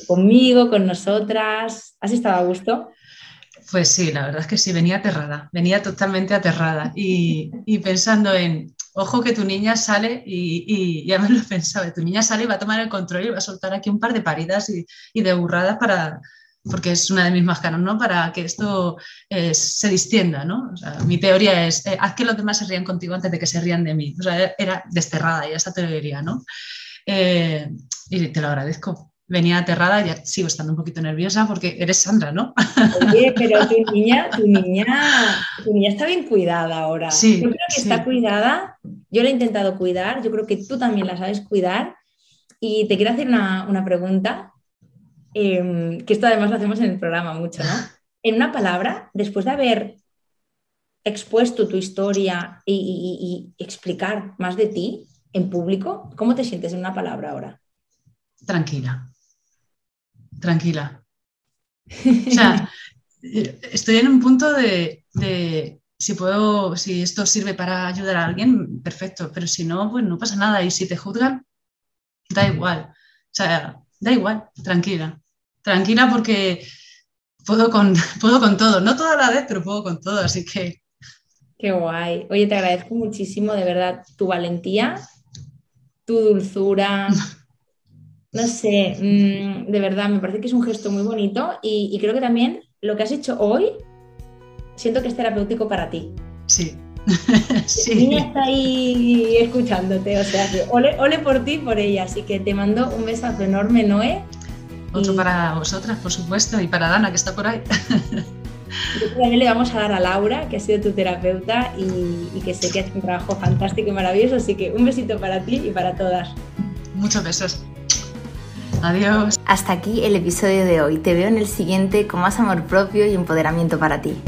conmigo, con nosotras. ¿Has estado a gusto? Pues sí, la verdad es que sí, venía aterrada, venía totalmente aterrada y, pensando en, ojo que tu niña sale y, ya me lo he pensado, tu niña sale y va a tomar el control y va a soltar aquí un par de paridas y, de burradas para, porque es una de mis máscaras, ¿no? Para que esto eh, se distienda, ¿no? mi teoría es, eh, haz que los demás se rían contigo antes de que se rían de mí. O sea, era desterrada ya esa teoría, ¿no? Eh, y te lo agradezco. Venía aterrada, ya sigo estando un poquito nerviosa porque eres Sandra, ¿no? Oye, pero tu niña, tu niña, tu niña está bien cuidada ahora. Sí, yo creo que está cuidada. Yo la he intentado cuidar. Yo creo que tú también la sabes cuidar. Y te quiero hacer una, una pregunta Em, que esto además lo hacemos en el programa mucho, ¿no? En una palabra, después de haber expuesto tu historia y, explicar más de ti en público, ¿cómo te sientes en una palabra ahora? Tranquila. Tranquila. O sea, estoy en un punto de, de, si puedo, si esto sirve para ayudar a alguien, perfecto, pero si no, pues no pasa nada. Y si te juzgan, da igual. O sea, da igual, tranquila tranquila porque puedo con, puedo con todo, no toda la vez, pero puedo con todo, así que... Qué guay. Oye, te agradezco muchísimo, de verdad, tu valentía, tu dulzura. No sé, mm, de verdad, me parece que es un gesto muy bonito y, creo que también lo que has hecho hoy, siento que es terapéutico para ti. Sí. sí. niña está ahí escuchándote, o sea, ole, ole por ti y por ella. Así que te mando un besazo enorme, Noé. Otro para vosotras, por supuesto, y para Dana, que está por ahí. también le vamos a dar a Laura, que ha sido tu terapeuta y, que sé que hace un trabajo fantástico y maravilloso. Así que un besito para ti y para todas. Muchos besos. Adiós. Hasta aquí el episodio de hoy. Te veo en el siguiente con más amor propio y empoderamiento para ti.